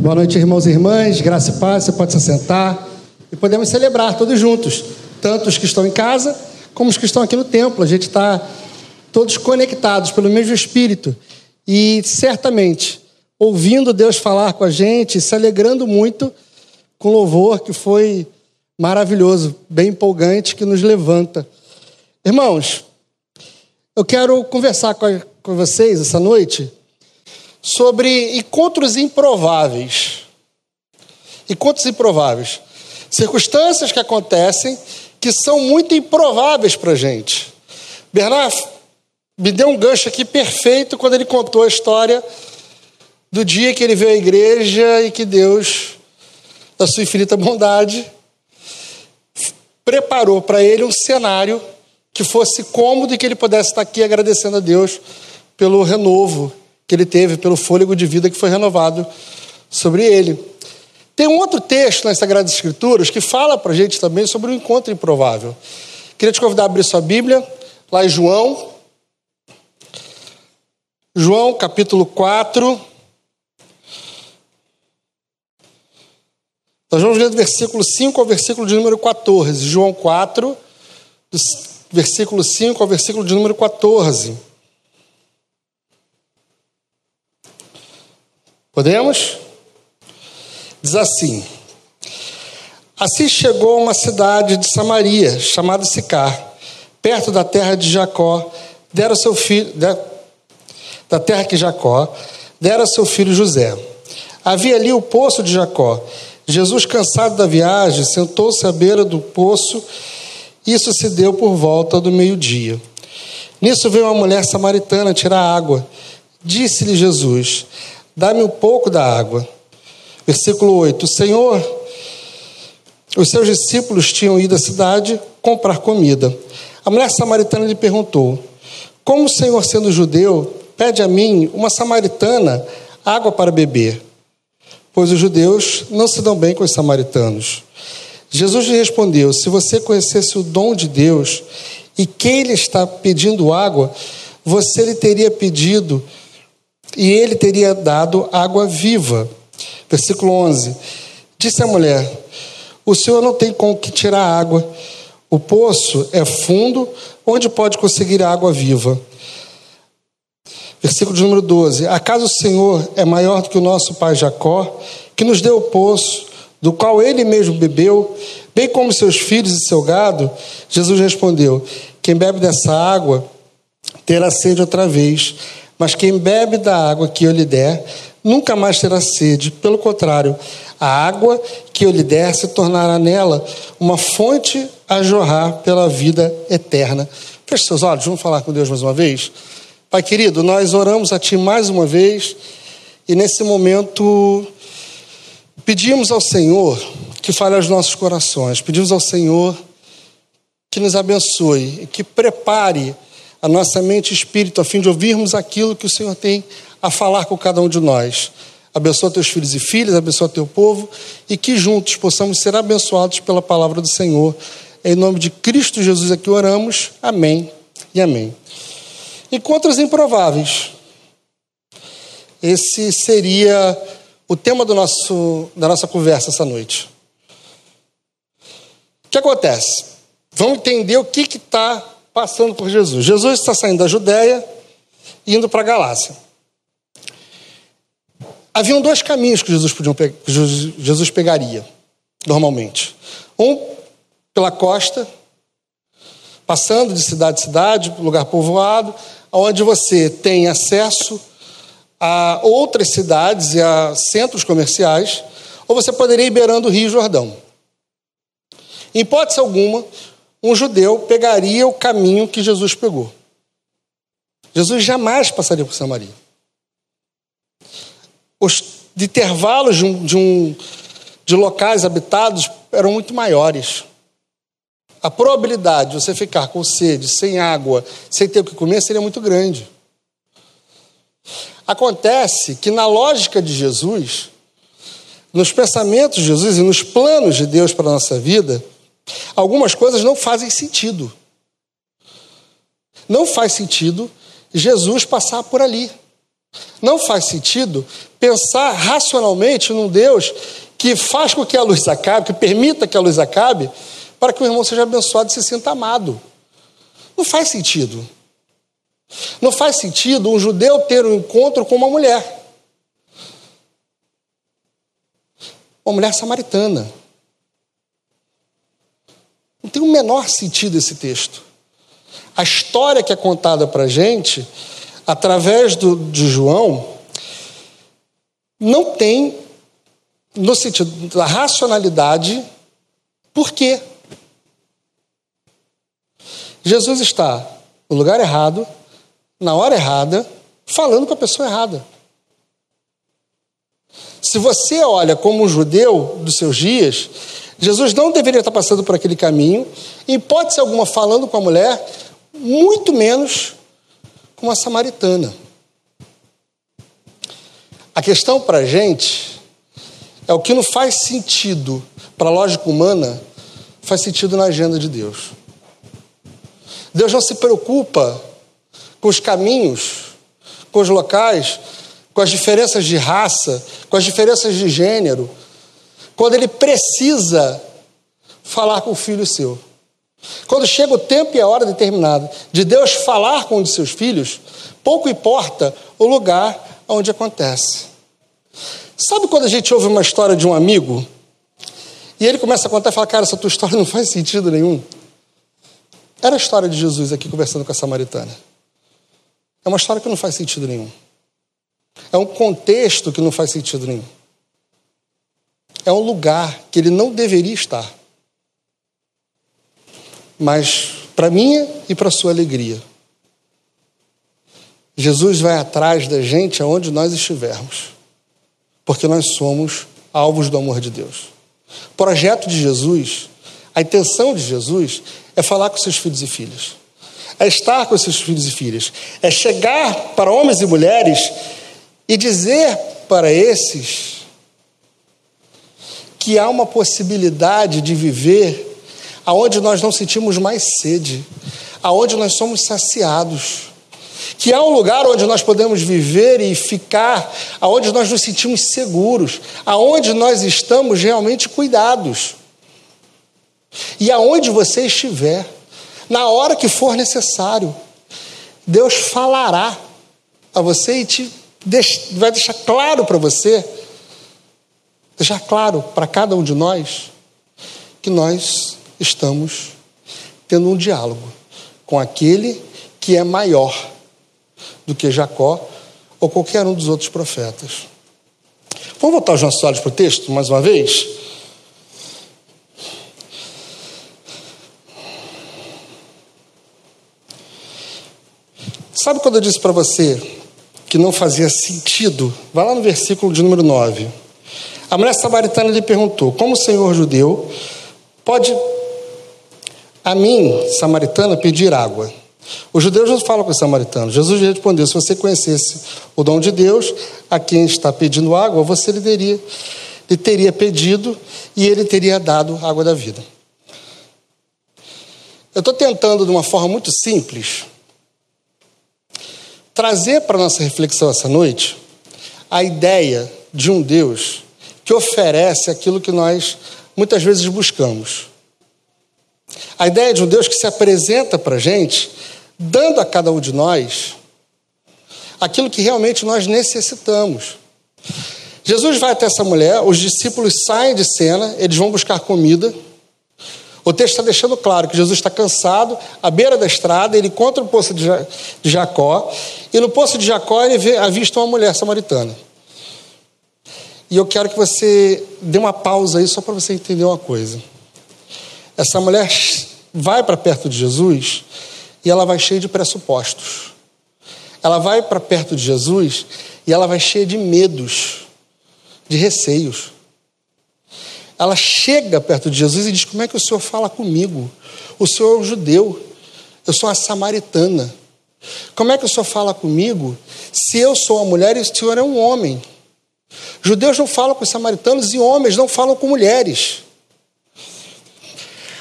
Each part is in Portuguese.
Boa noite, irmãos e irmãs. Graça e paz. Você pode se sentar e podemos celebrar todos juntos, tanto os que estão em casa como os que estão aqui no templo. A gente está todos conectados pelo mesmo Espírito e certamente ouvindo Deus falar com a gente, se alegrando muito com louvor que foi maravilhoso, bem empolgante, que nos levanta. Irmãos, eu quero conversar com vocês essa noite sobre encontros improváveis. Encontros improváveis. Circunstâncias que acontecem que são muito improváveis para a gente. Bernard me deu um gancho aqui perfeito quando ele contou a história do dia que ele veio à igreja e que Deus, da sua infinita bondade, preparou para ele um cenário que fosse cômodo e que ele pudesse estar aqui agradecendo a Deus pelo renovo que ele teve, pelo fôlego de vida que foi renovado sobre ele. Tem um outro texto nas Sagradas Escrituras que fala para a gente também sobre o um encontro improvável. Queria te convidar a abrir sua Bíblia, lá em João. João, capítulo 4. Nós vamos ler do versículo 5 ao versículo de número 14. João 4, do versículo 5 ao versículo de número 14. Podemos? Diz assim: Assim chegou uma cidade de Samaria, chamada Sicar, perto da terra de Jacó, dera seu filho, da terra que Jacó dera seu filho José. Havia ali o poço de Jacó. Jesus, cansado da viagem, sentou-se à beira do poço. Isso se deu por volta do meio-dia. Nisso veio uma mulher samaritana tirar água. Disse-lhe Jesus: Dá-me um pouco da água. Versículo 8: O Senhor, os seus discípulos tinham ido à cidade comprar comida. A mulher samaritana lhe perguntou: Como o Senhor, sendo judeu, pede a mim, uma samaritana, água para beber? Pois os judeus não se dão bem com os samaritanos. Jesus lhe respondeu: Se você conhecesse o dom de Deus e quem lhe está pedindo água, você lhe teria pedido e ele teria dado água viva. Versículo 11: Disse a mulher: O senhor não tem com que tirar água. O poço é fundo, onde pode conseguir água viva. Versículo de número 12: Acaso o Senhor é maior do que o nosso pai Jacó, que nos deu o poço, do qual ele mesmo bebeu, bem como seus filhos e seu gado? Jesus respondeu: Quem bebe dessa água terá sede outra vez. Mas quem bebe da água que eu lhe der, nunca mais terá sede. Pelo contrário, a água que eu lhe der se tornará nela uma fonte a jorrar pela vida eterna. Feche seus olhos, vamos falar com Deus mais uma vez. Pai querido, nós oramos a Ti mais uma vez e nesse momento pedimos ao Senhor que fale aos nossos corações, pedimos ao Senhor que nos abençoe, que prepare a nossa mente e espírito a fim de ouvirmos aquilo que o Senhor tem a falar com cada um de nós. Abençoa teus filhos e filhas, abençoa teu povo e que juntos possamos ser abençoados pela palavra do Senhor. Em nome de Cristo Jesus aqui oramos. Amém e amém. Encontros improváveis. Esse seria o tema do nosso, da nossa conversa essa noite. O que acontece? Vamos entender o que está passando por Jesus. Jesus está saindo da Judéia indo para a Galácia. Haviam dois caminhos que Jesus, podiam, que Jesus pegaria, normalmente. Um pela costa, passando de cidade em cidade, lugar povoado, onde você tem acesso a outras cidades e a centros comerciais, ou você poderia ir beirando o Rio Jordão. Em hipótese alguma, um judeu pegaria o caminho que Jesus pegou. Jesus jamais passaria por Samaria. Os intervalos de, um, de, um, de locais habitados eram muito maiores. A probabilidade de você ficar com sede, sem água, sem ter o que comer, seria muito grande. Acontece que, na lógica de Jesus, nos pensamentos de Jesus e nos planos de Deus para a nossa vida, Algumas coisas não fazem sentido. Não faz sentido Jesus passar por ali. Não faz sentido pensar racionalmente num Deus que faz com que a luz acabe, que permita que a luz acabe, para que o irmão seja abençoado e se sinta amado. Não faz sentido. Não faz sentido um judeu ter um encontro com uma mulher. Uma mulher samaritana. Não tem o menor sentido esse texto. A história que é contada para a gente, através do, de João, não tem, no sentido da racionalidade, por quê? Jesus está no lugar errado, na hora errada, falando com a pessoa errada. Se você olha como um judeu dos seus dias, Jesus não deveria estar passando por aquele caminho, em hipótese alguma falando com a mulher, muito menos com uma samaritana. A questão para a gente é o que não faz sentido para a lógica humana, faz sentido na agenda de Deus. Deus não se preocupa com os caminhos, com os locais, com as diferenças de raça, com as diferenças de gênero, quando ele precisa falar com o filho seu. Quando chega o tempo e a hora determinada de Deus falar com um de seus filhos, pouco importa o lugar onde acontece. Sabe quando a gente ouve uma história de um amigo e ele começa a contar e fala: Cara, essa tua história não faz sentido nenhum? Era a história de Jesus aqui conversando com a samaritana. É uma história que não faz sentido nenhum. É um contexto que não faz sentido nenhum. É um lugar que ele não deveria estar. Mas, para minha e para sua alegria, Jesus vai atrás da gente aonde nós estivermos, porque nós somos alvos do amor de Deus. O projeto de Jesus, a intenção de Jesus é falar com seus filhos e filhas, é estar com seus filhos e filhas, é chegar para homens e mulheres e dizer para esses que há uma possibilidade de viver aonde nós não sentimos mais sede, aonde nós somos saciados, que há um lugar onde nós podemos viver e ficar, aonde nós nos sentimos seguros, aonde nós estamos realmente cuidados. E aonde você estiver, na hora que for necessário, Deus falará a você e te vai deixar claro para você, deixar claro para cada um de nós, que nós estamos tendo um diálogo com aquele que é maior do que Jacó ou qualquer um dos outros profetas. Vamos voltar os nossos olhos para o texto mais uma vez? Sabe quando eu disse para você que não fazia sentido? Vai lá no versículo de número 9. A mulher samaritana lhe perguntou: Como o senhor judeu pode a mim, samaritana, pedir água? Os judeus não falam com os samaritanos. Jesus respondeu: Se você conhecesse o dom de Deus, a quem está pedindo água, você lhe teria, lhe teria pedido e ele teria dado água da vida. Eu estou tentando, de uma forma muito simples, trazer para a nossa reflexão essa noite a ideia de um Deus que oferece aquilo que nós muitas vezes buscamos. A ideia de um Deus que se apresenta para a gente, dando a cada um de nós aquilo que realmente nós necessitamos. Jesus vai até essa mulher, os discípulos saem de cena, eles vão buscar comida. O texto está deixando claro que Jesus está cansado, à beira da estrada, ele encontra o poço de Jacó, e no poço de Jacó ele vê, avista uma mulher samaritana. E eu quero que você dê uma pausa aí só para você entender uma coisa. Essa mulher vai para perto de Jesus e ela vai cheia de pressupostos. Ela vai para perto de Jesus e ela vai cheia de medos, de receios ela chega perto de Jesus e diz: Como é que o senhor fala comigo? O senhor é um judeu, eu sou uma samaritana. Como é que o senhor fala comigo se eu sou uma mulher e o senhor é um homem? Judeus não falam com os samaritanos e homens não falam com mulheres.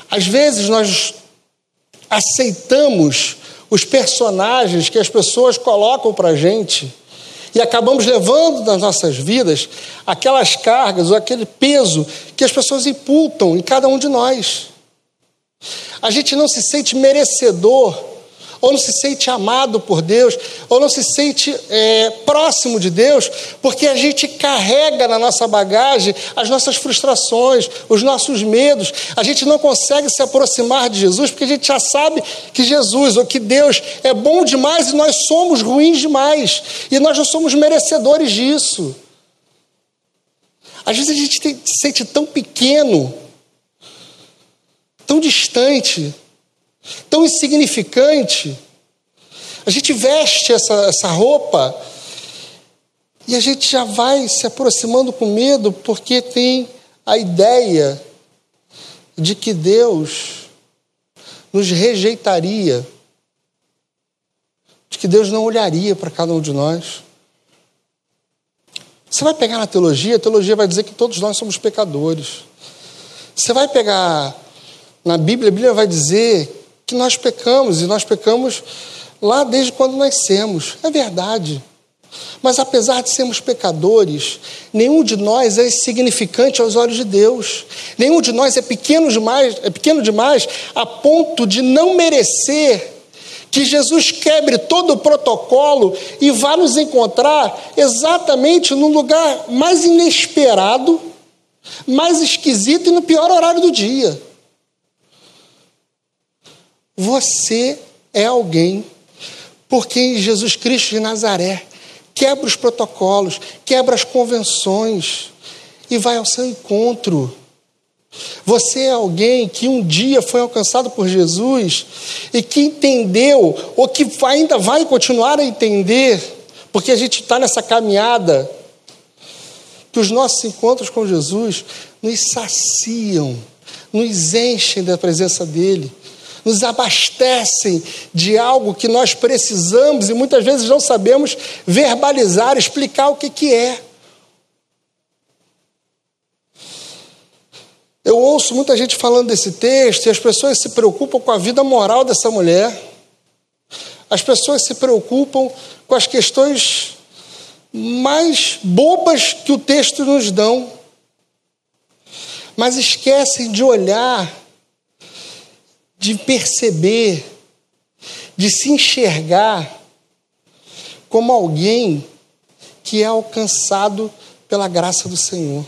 Às vezes nós aceitamos os personagens que as pessoas colocam para a gente e acabamos levando nas nossas vidas aquelas cargas ou aquele peso que as pessoas imputam em cada um de nós. A gente não se sente merecedor ou não se sente amado por Deus, ou não se sente é, próximo de Deus, porque a gente carrega na nossa bagagem as nossas frustrações, os nossos medos. A gente não consegue se aproximar de Jesus porque a gente já sabe que Jesus ou que Deus é bom demais e nós somos ruins demais, e nós não somos merecedores disso. Às vezes a gente se sente tão pequeno, tão distante, tão insignificante. A gente veste essa, essa roupa e a gente já vai se aproximando com medo porque tem a ideia de que Deus nos rejeitaria, de que Deus não olharia para cada um de nós. Você vai pegar na teologia, a teologia vai dizer que todos nós somos pecadores. Você vai pegar na Bíblia, a Bíblia vai dizer que nós pecamos, e nós pecamos lá desde quando nascemos. É verdade. Mas apesar de sermos pecadores, nenhum de nós é insignificante aos olhos de Deus. Nenhum de nós é pequeno demais, é pequeno demais a ponto de não merecer que Jesus quebre todo o protocolo e vá nos encontrar exatamente no lugar mais inesperado, mais esquisito e no pior horário do dia. Você é alguém por quem Jesus Cristo de Nazaré quebra os protocolos, quebra as convenções e vai ao seu encontro. Você é alguém que um dia foi alcançado por Jesus e que entendeu, ou que ainda vai continuar a entender, porque a gente está nessa caminhada, que os nossos encontros com Jesus nos saciam, nos enchem da presença dEle nos abastecem de algo que nós precisamos e muitas vezes não sabemos verbalizar, explicar o que, que é. Eu ouço muita gente falando desse texto e as pessoas se preocupam com a vida moral dessa mulher. As pessoas se preocupam com as questões mais bobas que o texto nos dão, mas esquecem de olhar de perceber, de se enxergar como alguém que é alcançado pela graça do Senhor.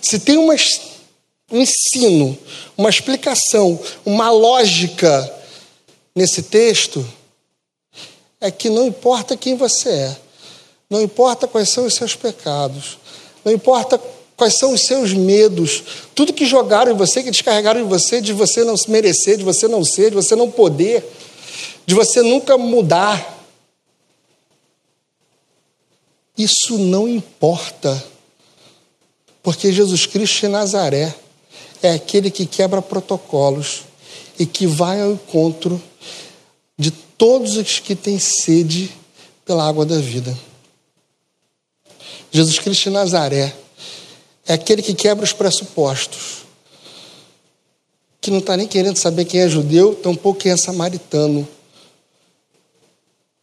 Se tem uma, um ensino, uma explicação, uma lógica nesse texto, é que não importa quem você é, não importa quais são os seus pecados, não importa Quais são os seus medos? Tudo que jogaram em você, que descarregaram em você, de você não se merecer, de você não ser, de você não poder, de você nunca mudar. Isso não importa, porque Jesus Cristo de Nazaré é aquele que quebra protocolos e que vai ao encontro de todos os que têm sede pela água da vida. Jesus Cristo de Nazaré é aquele que quebra os pressupostos, que não está nem querendo saber quem é judeu, tampouco quem é samaritano.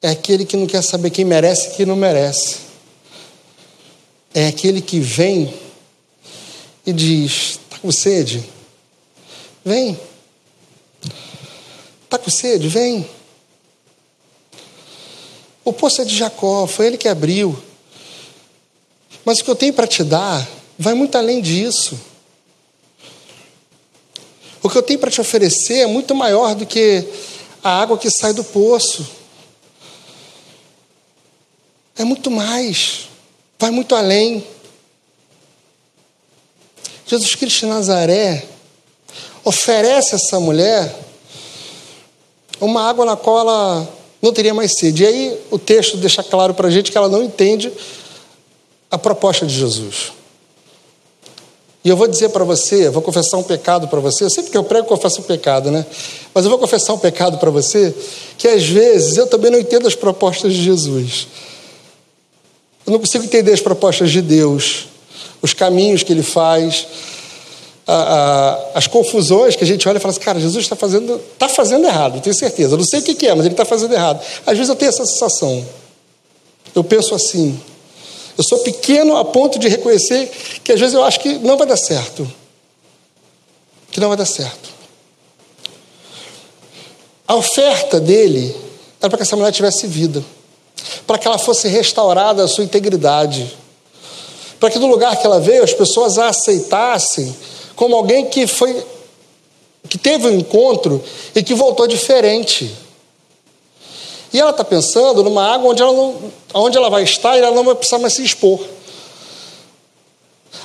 É aquele que não quer saber quem merece e quem não merece. É aquele que vem e diz: Está com sede? Vem. Está com sede? Vem. O poço é de Jacó, foi ele que abriu. Mas o que eu tenho para te dar vai muito além disso. O que eu tenho para te oferecer é muito maior do que a água que sai do poço. É muito mais, vai muito além. Jesus Cristo de Nazaré oferece a essa mulher uma água na qual ela não teria mais sede. E aí o texto deixa claro para a gente que ela não entende a proposta de Jesus. E eu vou dizer para você, vou confessar um pecado para você. Sempre que eu prego, eu confesso um pecado, né? Mas eu vou confessar um pecado para você, que às vezes eu também não entendo as propostas de Jesus. Eu não consigo entender as propostas de Deus, os caminhos que Ele faz, a, a, as confusões que a gente olha e fala assim, cara, Jesus está fazendo, tá fazendo errado, tenho certeza. Eu não sei o que, que é, mas Ele está fazendo errado. Às vezes eu tenho essa sensação. Eu penso assim. Eu sou pequeno a ponto de reconhecer que às vezes eu acho que não vai dar certo. Que não vai dar certo. A oferta dele era para que essa mulher tivesse vida, para que ela fosse restaurada a sua integridade, para que do lugar que ela veio as pessoas a aceitassem como alguém que foi que teve um encontro e que voltou diferente. E ela está pensando numa água onde ela, não, onde ela vai estar e ela não vai precisar mais se expor.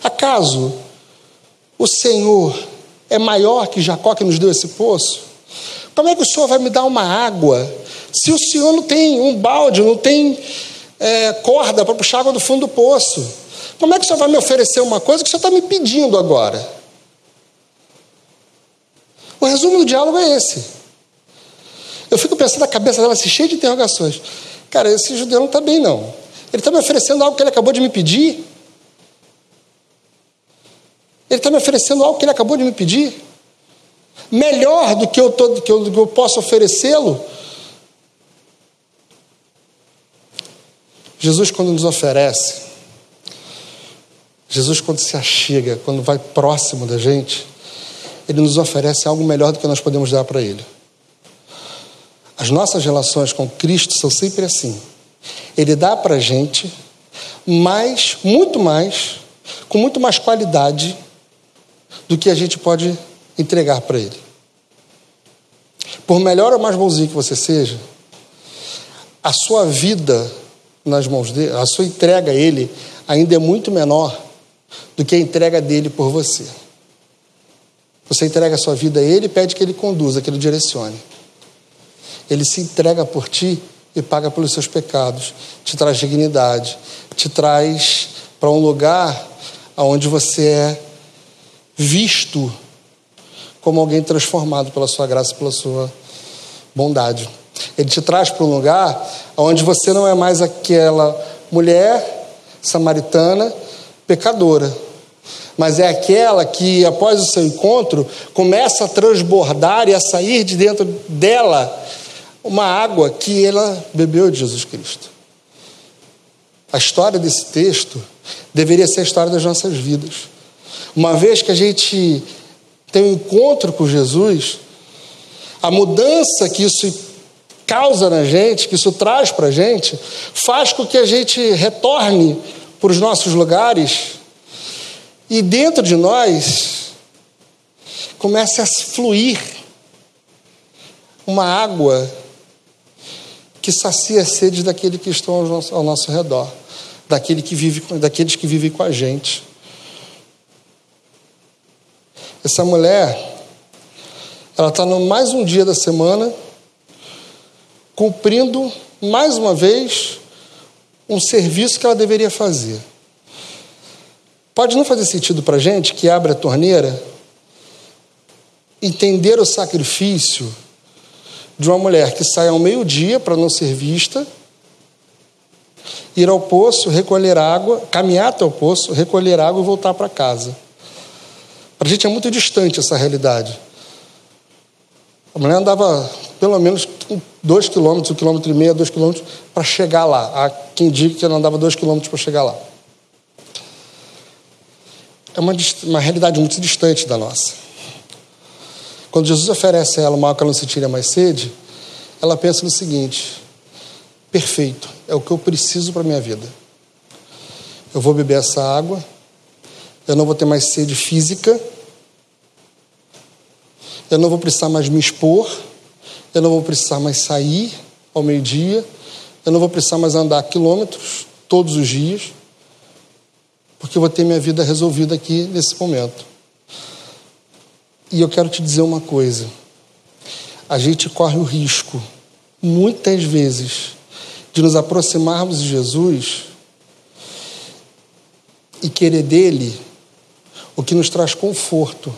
Acaso o Senhor é maior que Jacó que nos deu esse poço? Como é que o Senhor vai me dar uma água se o Senhor não tem um balde, não tem é, corda para puxar água do fundo do poço? Como é que o Senhor vai me oferecer uma coisa que o Senhor está me pedindo agora? O resumo do diálogo é esse. Eu fico pensando na cabeça dela assim, cheia de interrogações. Cara, esse judeu não está bem, não. Ele está me oferecendo algo que ele acabou de me pedir? Ele está me oferecendo algo que ele acabou de me pedir? Melhor do que eu, tô, que eu, que eu posso oferecê-lo? Jesus, quando nos oferece, Jesus, quando se achega, quando vai próximo da gente, ele nos oferece algo melhor do que nós podemos dar para Ele. As nossas relações com Cristo são sempre assim. Ele dá para a gente mais, muito mais, com muito mais qualidade do que a gente pode entregar para Ele. Por melhor ou mais bonzinho que você seja, a sua vida nas mãos dele, a sua entrega a Ele ainda é muito menor do que a entrega dele por você. Você entrega a sua vida a Ele e pede que Ele conduza, que Ele direcione. Ele se entrega por ti e paga pelos seus pecados, te traz dignidade, te traz para um lugar onde você é visto como alguém transformado pela sua graça pela sua bondade. Ele te traz para um lugar onde você não é mais aquela mulher samaritana pecadora, mas é aquela que, após o seu encontro, começa a transbordar e a sair de dentro dela uma água que ela bebeu de Jesus Cristo. A história desse texto deveria ser a história das nossas vidas. Uma vez que a gente tem um encontro com Jesus, a mudança que isso causa na gente, que isso traz para a gente, faz com que a gente retorne para os nossos lugares e dentro de nós comece a fluir uma água que sacia a sede daqueles que estão ao nosso, ao nosso redor, daquele que vive, daqueles que vivem com a gente. Essa mulher, ela está no mais um dia da semana, cumprindo mais uma vez um serviço que ela deveria fazer. Pode não fazer sentido para gente que abre a torneira entender o sacrifício de uma mulher que sai ao meio-dia para não ser vista, ir ao poço, recolher água, caminhar até o poço, recolher água e voltar para casa. Para a gente é muito distante essa realidade. A mulher andava pelo menos dois quilômetros, um quilômetro e meio, dois quilômetros, para chegar lá. Há quem diga que ela andava dois quilômetros para chegar lá é uma, uma realidade muito distante da nossa. Quando Jesus oferece a ela uma água que ela não sentiria mais sede, ela pensa no seguinte: perfeito, é o que eu preciso para a minha vida. Eu vou beber essa água, eu não vou ter mais sede física, eu não vou precisar mais me expor, eu não vou precisar mais sair ao meio-dia, eu não vou precisar mais andar quilômetros todos os dias porque eu vou ter minha vida resolvida aqui nesse momento. E eu quero te dizer uma coisa: a gente corre o risco, muitas vezes, de nos aproximarmos de Jesus e querer dele o que nos traz conforto,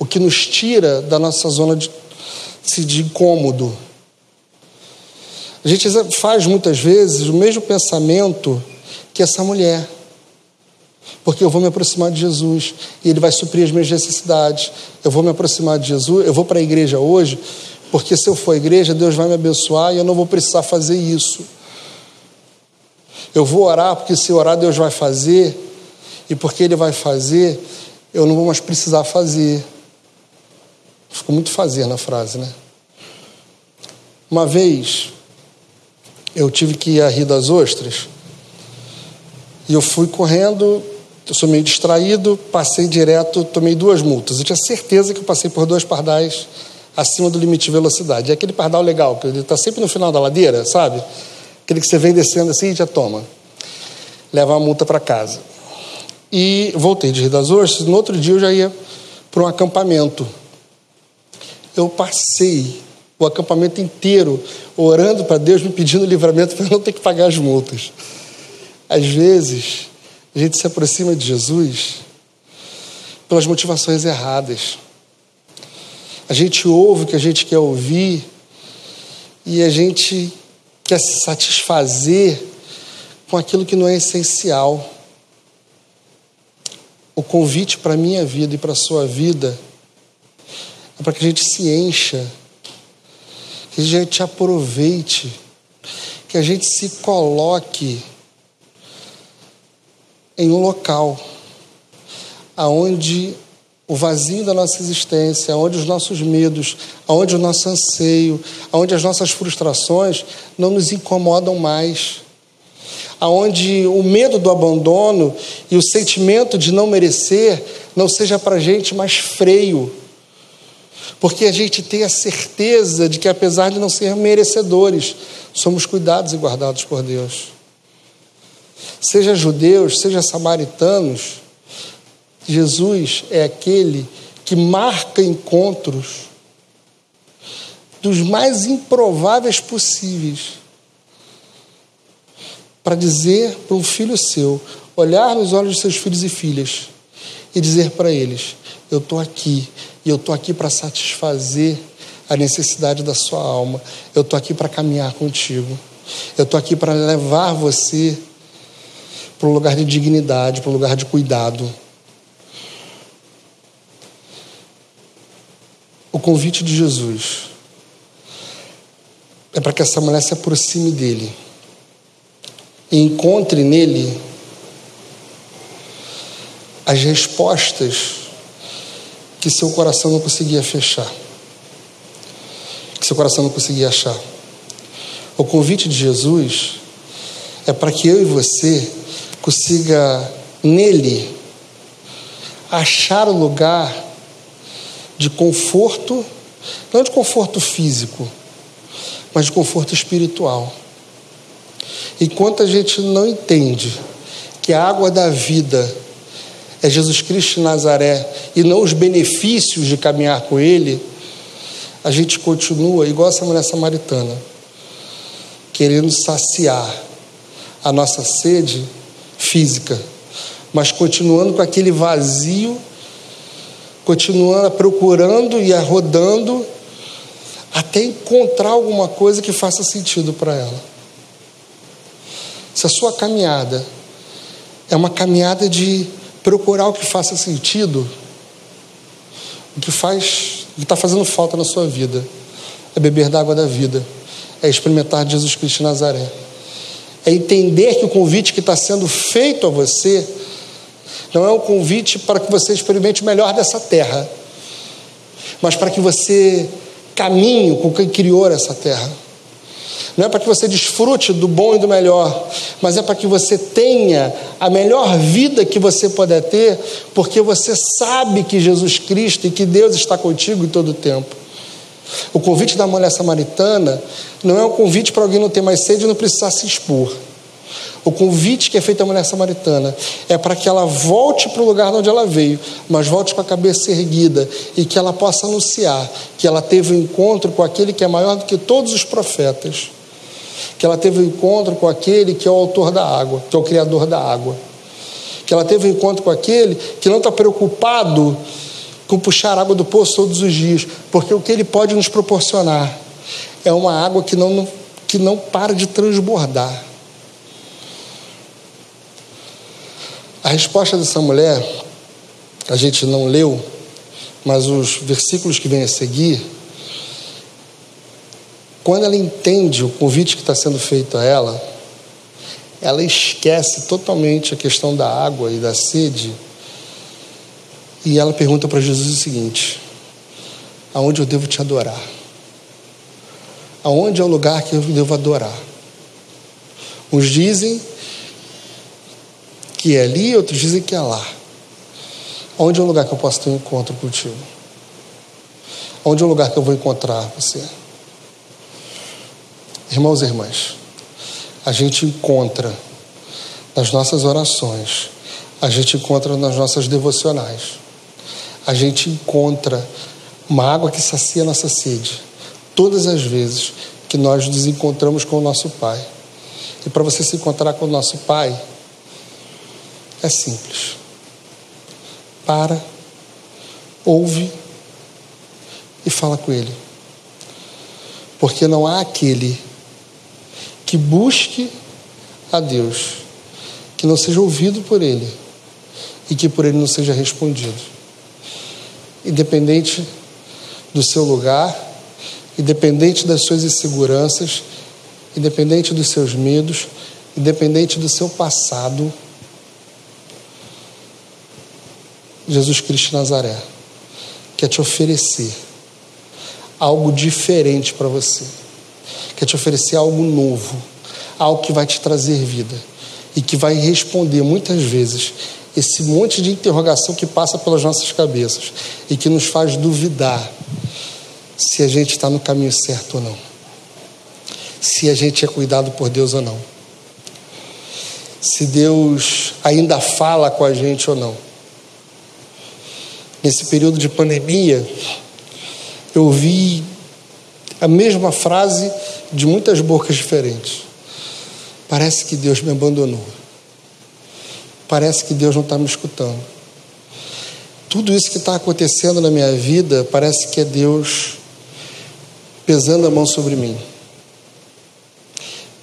o que nos tira da nossa zona de, de incômodo. A gente faz muitas vezes o mesmo pensamento que essa mulher porque eu vou me aproximar de Jesus e Ele vai suprir as minhas necessidades. Eu vou me aproximar de Jesus, eu vou para a igreja hoje, porque se eu for à igreja, Deus vai me abençoar e eu não vou precisar fazer isso. Eu vou orar porque se orar Deus vai fazer, e porque Ele vai fazer, eu não vou mais precisar fazer. Ficou muito fazer na frase, né? Uma vez eu tive que ir a Rio das Ostras e eu fui correndo, eu sou meio distraído, passei direto, tomei duas multas. Eu tinha certeza que eu passei por dois pardais acima do limite de velocidade. É aquele pardal legal, que ele está sempre no final da ladeira, sabe? Aquele que você vem descendo assim e já toma. Leva a multa para casa. E voltei de Rio das Ostras, no outro dia eu já ia para um acampamento. Eu passei o acampamento inteiro orando para Deus, me pedindo livramento para não ter que pagar as multas. Às vezes, a gente se aproxima de Jesus pelas motivações erradas. A gente ouve o que a gente quer ouvir e a gente quer se satisfazer com aquilo que não é essencial. O convite para a minha vida e para a sua vida é para que a gente se encha, que a gente aproveite, que a gente se coloque em um local aonde o vazio da nossa existência, aonde os nossos medos, aonde o nosso anseio, aonde as nossas frustrações não nos incomodam mais aonde o medo do abandono e o sentimento de não merecer não seja para a gente mais freio, porque a gente tem a certeza de que, apesar de não ser merecedores, somos cuidados e guardados por Deus. Seja judeus, seja samaritanos, Jesus é aquele que marca encontros dos mais improváveis possíveis para dizer para um filho seu, olhar nos olhos de seus filhos e filhas e dizer para eles: Eu estou aqui e eu estou aqui para satisfazer a necessidade da sua alma, eu estou aqui para caminhar contigo, eu estou aqui para levar você para um lugar de dignidade, para um lugar de cuidado. O convite de Jesus é para que essa mulher se aproxime dele e encontre nele as respostas que seu coração não conseguia fechar, que seu coração não conseguia achar. O convite de Jesus é para que eu e você consiga nele achar o lugar de conforto, não de conforto físico, mas de conforto espiritual. Enquanto a gente não entende que a água da vida é Jesus Cristo de Nazaré e não os benefícios de caminhar com Ele, a gente continua igual essa mulher samaritana, querendo saciar a nossa sede física, mas continuando com aquele vazio, continuando procurando e rodando até encontrar alguma coisa que faça sentido para ela. Se a sua caminhada é uma caminhada de procurar o que faça sentido, o que faz, o que está fazendo falta na sua vida, é beber da água da vida, é experimentar Jesus Cristo de Nazaré, é entender que o convite que está sendo feito a você não é um convite para que você experimente o melhor dessa terra, mas para que você caminhe com quem criou essa terra. Não é para que você desfrute do bom e do melhor, mas é para que você tenha a melhor vida que você puder ter, porque você sabe que Jesus Cristo e que Deus está contigo em todo o tempo. O convite da mulher samaritana não é um convite para alguém não ter mais sede e não precisar se expor. O convite que é feito à mulher samaritana é para que ela volte para o lugar de onde ela veio, mas volte com a cabeça erguida e que ela possa anunciar que ela teve um encontro com aquele que é maior do que todos os profetas que ela teve um encontro com aquele que é o autor da água, que é o criador da água. Que ela teve um encontro com aquele que não está preocupado com puxar água do poço todos os dias, porque o que ele pode nos proporcionar é uma água que não, que não para de transbordar. A resposta dessa mulher, a gente não leu, mas os versículos que vêm a seguir quando ela entende o convite que está sendo feito a ela, ela esquece totalmente a questão da água e da sede. E ela pergunta para Jesus o seguinte: Aonde eu devo te adorar? Aonde é o lugar que eu devo adorar? Uns dizem que é ali, outros dizem que é lá. Onde é o lugar que eu posso ter um encontro contigo? Onde é o lugar que eu vou encontrar você? Irmãos e irmãs, a gente encontra nas nossas orações, a gente encontra nas nossas devocionais, a gente encontra uma água que sacia nossa sede, todas as vezes que nós nos encontramos com o nosso Pai. E para você se encontrar com o nosso Pai, é simples. Para, ouve e fala com Ele. Porque não há aquele que busque a Deus, que não seja ouvido por Ele e que por Ele não seja respondido. Independente do seu lugar, independente das suas inseguranças, independente dos seus medos, independente do seu passado, Jesus Cristo Nazaré quer te oferecer algo diferente para você, quer te oferecer algo novo, algo que vai te trazer vida e que vai responder muitas vezes esse monte de interrogação que passa pelas nossas cabeças e que nos faz duvidar se a gente está no caminho certo ou não, se a gente é cuidado por Deus ou não, se Deus ainda fala com a gente ou não nesse período de pandemia, eu ouvi a mesma frase de muitas bocas diferentes. Parece que Deus me abandonou. Parece que Deus não está me escutando. Tudo isso que está acontecendo na minha vida parece que é Deus pesando a mão sobre mim.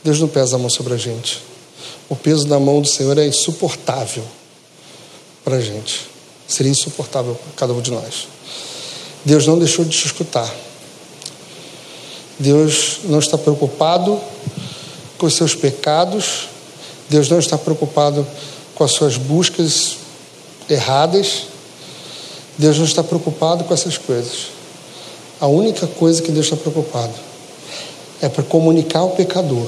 Deus não pesa a mão sobre a gente. O peso da mão do Senhor é insuportável para a gente. Seria insuportável para cada um de nós. Deus não deixou de te escutar. Deus não está preocupado com os seus pecados. Deus não está preocupado com as suas buscas erradas. Deus não está preocupado com essas coisas. A única coisa que Deus está preocupado é para comunicar ao pecador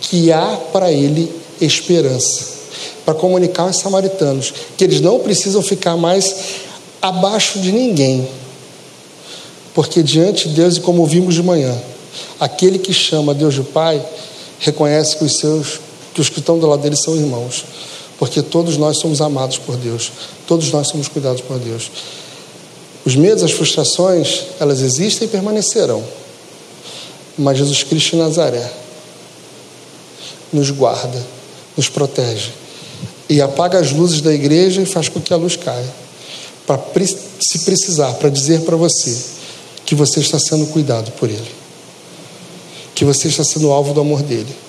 que há para ele esperança para comunicar aos samaritanos que eles não precisam ficar mais abaixo de ninguém, porque diante de Deus, e como vimos de manhã, aquele que chama Deus de Pai reconhece que os seus, que os que estão do lado dele são irmãos, porque todos nós somos amados por Deus, todos nós somos cuidados por Deus. Os medos, as frustrações, elas existem e permanecerão, mas Jesus Cristo de Nazaré nos guarda, nos protege e apaga as luzes da igreja e faz com que a luz caia. Para se precisar, para dizer para você que você está sendo cuidado por Ele, que você está sendo alvo do amor dele.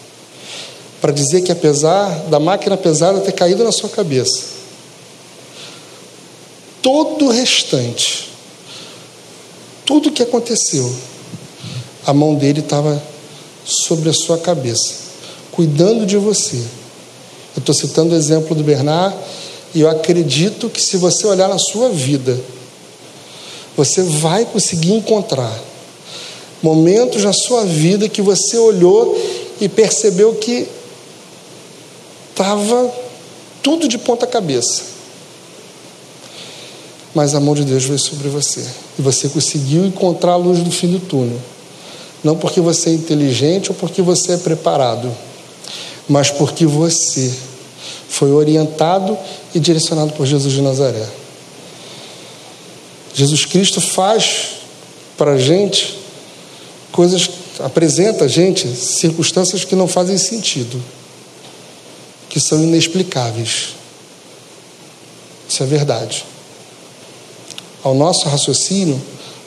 Para dizer que apesar da máquina pesada ter caído na sua cabeça, todo o restante, tudo o que aconteceu, a mão dele estava sobre a sua cabeça, cuidando de você. Eu estou citando o exemplo do Bernard, e eu acredito que se você olhar na sua vida, você vai conseguir encontrar momentos na sua vida que você olhou e percebeu que estava tudo de ponta cabeça. Mas a mão de Deus veio sobre você. E você conseguiu encontrar a luz do fim do túnel. Não porque você é inteligente ou porque você é preparado mas porque você foi orientado e direcionado por Jesus de Nazaré. Jesus Cristo faz para a gente coisas, apresenta a gente circunstâncias que não fazem sentido, que são inexplicáveis. Isso é verdade. Ao nosso raciocínio,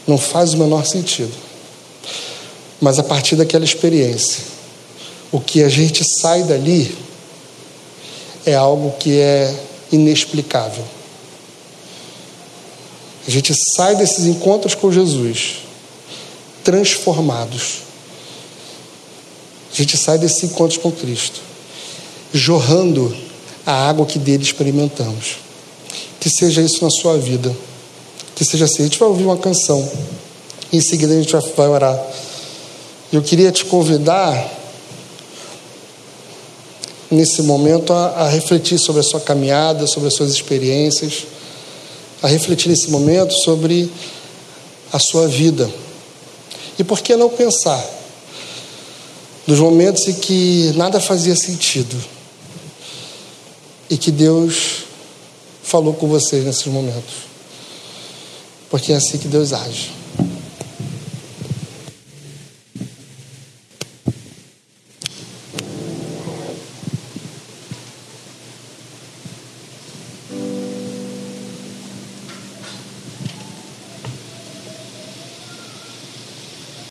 não faz o menor sentido. Mas a partir daquela experiência, o que a gente sai dali é algo que é inexplicável. A gente sai desses encontros com Jesus transformados, A gente sai desse encontro com Cristo, jorrando a água que dele experimentamos. Que seja isso na sua vida. Que seja assim. A gente vai ouvir uma canção. Em seguida a gente vai orar. Eu queria te convidar nesse momento a, a, refletir sobre a sua caminhada, sobre as suas experiências, a refletir nesse momento sobre a sua vida. E por que não pensar nos momentos em que nada fazia sentido e que Deus falou com vocês nesses momentos? Porque é assim que Deus age.